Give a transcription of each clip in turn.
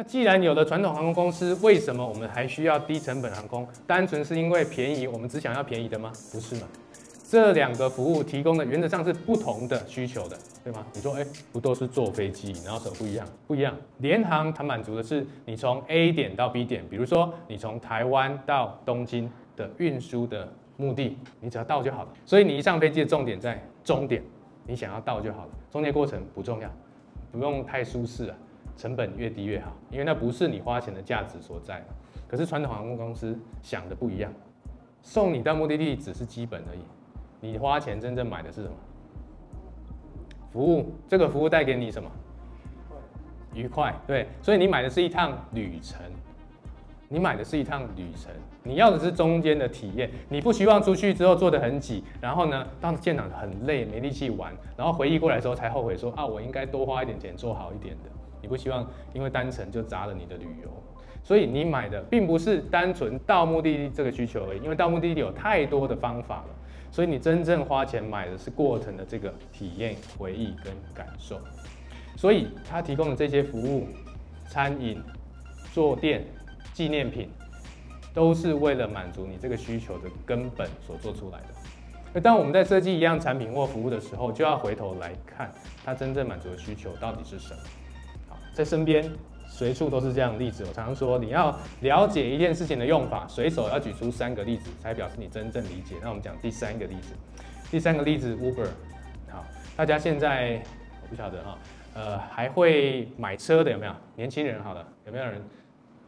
那既然有了传统航空公司，为什么我们还需要低成本航空？单纯是因为便宜，我们只想要便宜的吗？不是嘛？这两个服务提供的原则上是不同的需求的，对吗？你说，哎，不都是坐飞机，然后什么不一样？不一样。联航它满足的是你从 A 点到 B 点，比如说你从台湾到东京的运输的目的，你只要到就好了。所以你一上飞机的重点在终点，你想要到就好了，中间过程不重要，不用太舒适啊。成本越低越好，因为那不是你花钱的价值所在。可是传统航空公司想的不一样，送你到目的地只是基本而已，你花钱真正买的是什么？服务，这个服务带给你什么？愉快，对，所以你买的是一趟旅程，你买的是一趟旅程，你要的是中间的体验，你不希望出去之后坐得很挤，然后呢，到现场很累没力气玩，然后回忆过来的时候才后悔说啊，我应该多花一点钱做好一点的。不希望因为单程就砸了你的旅游，所以你买的并不是单纯到目的地这个需求而已，因为到目的地有太多的方法了，所以你真正花钱买的是过程的这个体验、回忆跟感受。所以他提供的这些服务、餐饮、坐垫、纪念品，都是为了满足你这个需求的根本所做出来的。而当我们在设计一样产品或服务的时候，就要回头来看它真正满足的需求到底是什么。在身边随处都是这样的例子。我常常说，你要了解一件事情的用法，随手要举出三个例子，才表示你真正理解。那我们讲第三个例子，第三个例子 Uber。好，大家现在我不晓得哈，呃，还会买车的有没有？年轻人好了，有没有人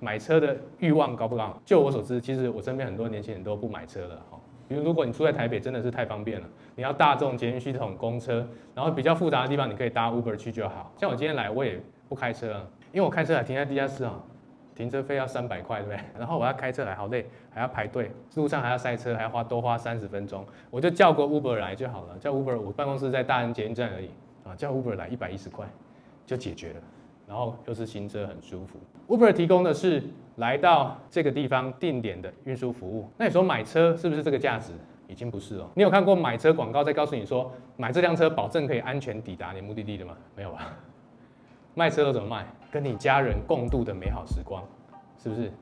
买车的欲望高不高？就我所知，其实我身边很多年轻人都不买车了哈。比如如果你住在台北，真的是太方便了，你要大众捷运系统、公车，然后比较复杂的地方，你可以搭 Uber 去就好。像我今天来，我也。不开车啊，因为我开车来停在地下室啊，停车费要三百块，对不对？然后我要开车来，好累，还要排队，路上还要塞车，还要花多花三十分钟，我就叫个 Uber 来就好了。叫 Uber，我办公室在大安捷运站而已啊，叫 Uber 来一百一十块就解决了，然后又是新车，很舒服。Uber 提供的是来到这个地方定点的运输服务。那你说买车是不是这个价值？已经不是了。你有看过买车广告在告诉你说，买这辆车保证可以安全抵达你目的地的吗？没有吧？卖车都怎么卖？跟你家人共度的美好时光，是不是？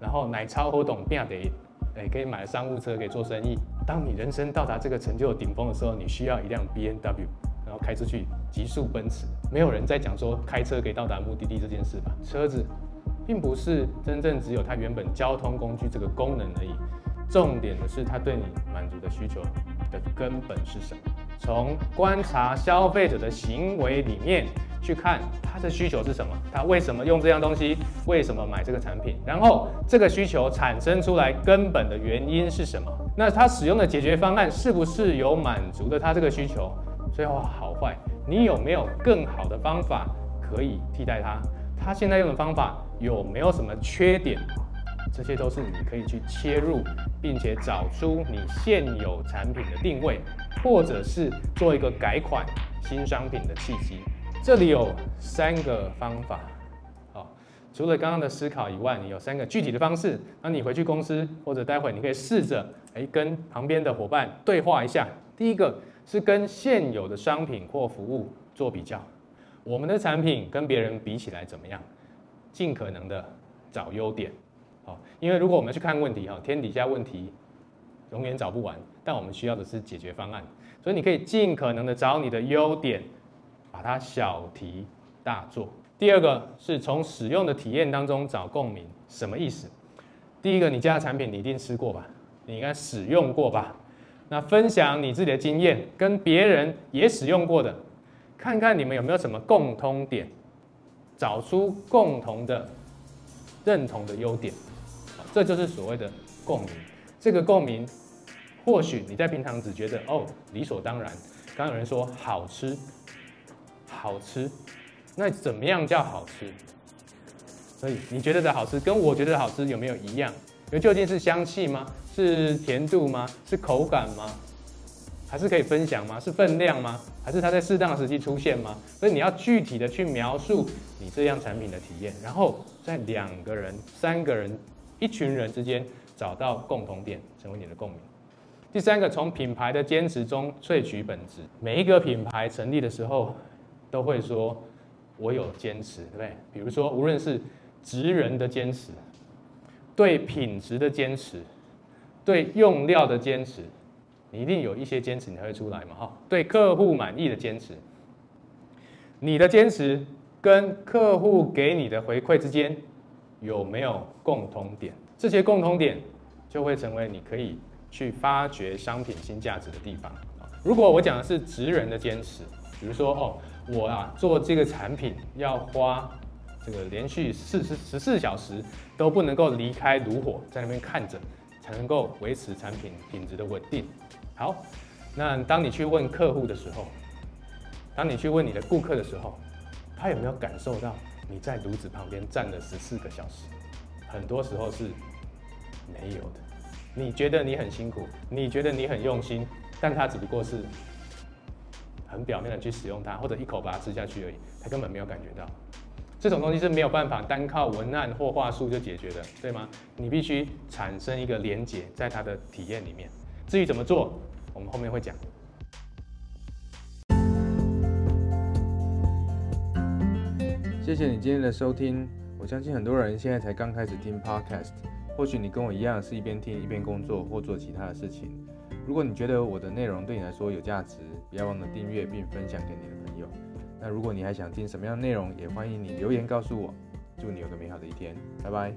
然后奶超好懂变得，哎，可以买商务车，可以做生意。当你人生到达这个成就顶峰的时候，你需要一辆 BMW，开出去极速奔驰。没有人在讲说开车可以到达目的地这件事吧？车子并不是真正只有它原本交通工具这个功能而已，重点的是它对你满足的需求的根本是什么？从观察消费者的行为里面。去看他的需求是什么，他为什么用这样东西，为什么买这个产品，然后这个需求产生出来根本的原因是什么？那他使用的解决方案是不是有满足的他这个需求？最后好坏，你有没有更好的方法可以替代他？他现在用的方法有没有什么缺点？这些都是你可以去切入，并且找出你现有产品的定位，或者是做一个改款新商品的契机。这里有三个方法，好，除了刚刚的思考以外，你有三个具体的方式。那你回去公司或者待会你可以试着，哎，跟旁边的伙伴对话一下。第一个是跟现有的商品或服务做比较，我们的产品跟别人比起来怎么样？尽可能的找优点，好，因为如果我们去看问题，哈，天底下问题永远找不完，但我们需要的是解决方案，所以你可以尽可能的找你的优点。把它小题大做。第二个是从使用的体验当中找共鸣，什么意思？第一个，你家的产品你一定吃过吧？你应该使用过吧？那分享你自己的经验，跟别人也使用过的，看看你们有没有什么共通点，找出共同的认同的优点，这就是所谓的共鸣。这个共鸣，或许你在平常只觉得哦理所当然。刚有人说好吃。好吃，那怎么样叫好吃？所以你觉得的好吃跟我觉得的好吃有没有一样？因为究竟是香气吗？是甜度吗？是口感吗？还是可以分享吗？是分量吗？还是它在适当的时机出现吗？所以你要具体的去描述你这样产品的体验，然后在两个人、三个人、一群人之间找到共同点，成为你的共鸣。第三个，从品牌的坚持中萃取本质。每一个品牌成立的时候，都会说“我有坚持”，对不对？比如说，无论是职人的坚持，对品质的坚持，对用料的坚持。你一定有一些坚持，你才会出来嘛？哈，对客户满意的坚持，你的坚持跟客户给你的回馈之间有没有共同点？这些共同点就会成为你可以去发掘商品新价值的地方。如果我讲的是职人的坚持，比如说哦，我啊做这个产品要花这个连续四十十四小时都不能够离开炉火，在那边看着。才能够维持产品品质的稳定。好，那当你去问客户的时候，当你去问你的顾客的时候，他有没有感受到你在炉子旁边站了十四个小时？很多时候是没有的。你觉得你很辛苦，你觉得你很用心，但他只不过是很表面的去使用它，或者一口把它吃下去而已，他根本没有感觉到。这种东西是没有办法单靠文案或话术就解决的，对吗？你必须产生一个连结在他的体验里面。至于怎么做，我们后面会讲。谢谢你今天的收听。我相信很多人现在才刚开始听 Podcast，或许你跟我一样是一边听一边工作或做其他的事情。如果你觉得我的内容对你来说有价值，不要忘了订阅并分享给你的朋友。那如果你还想听什么样的内容也欢迎你留言告诉我。祝你有个美好的一天拜拜。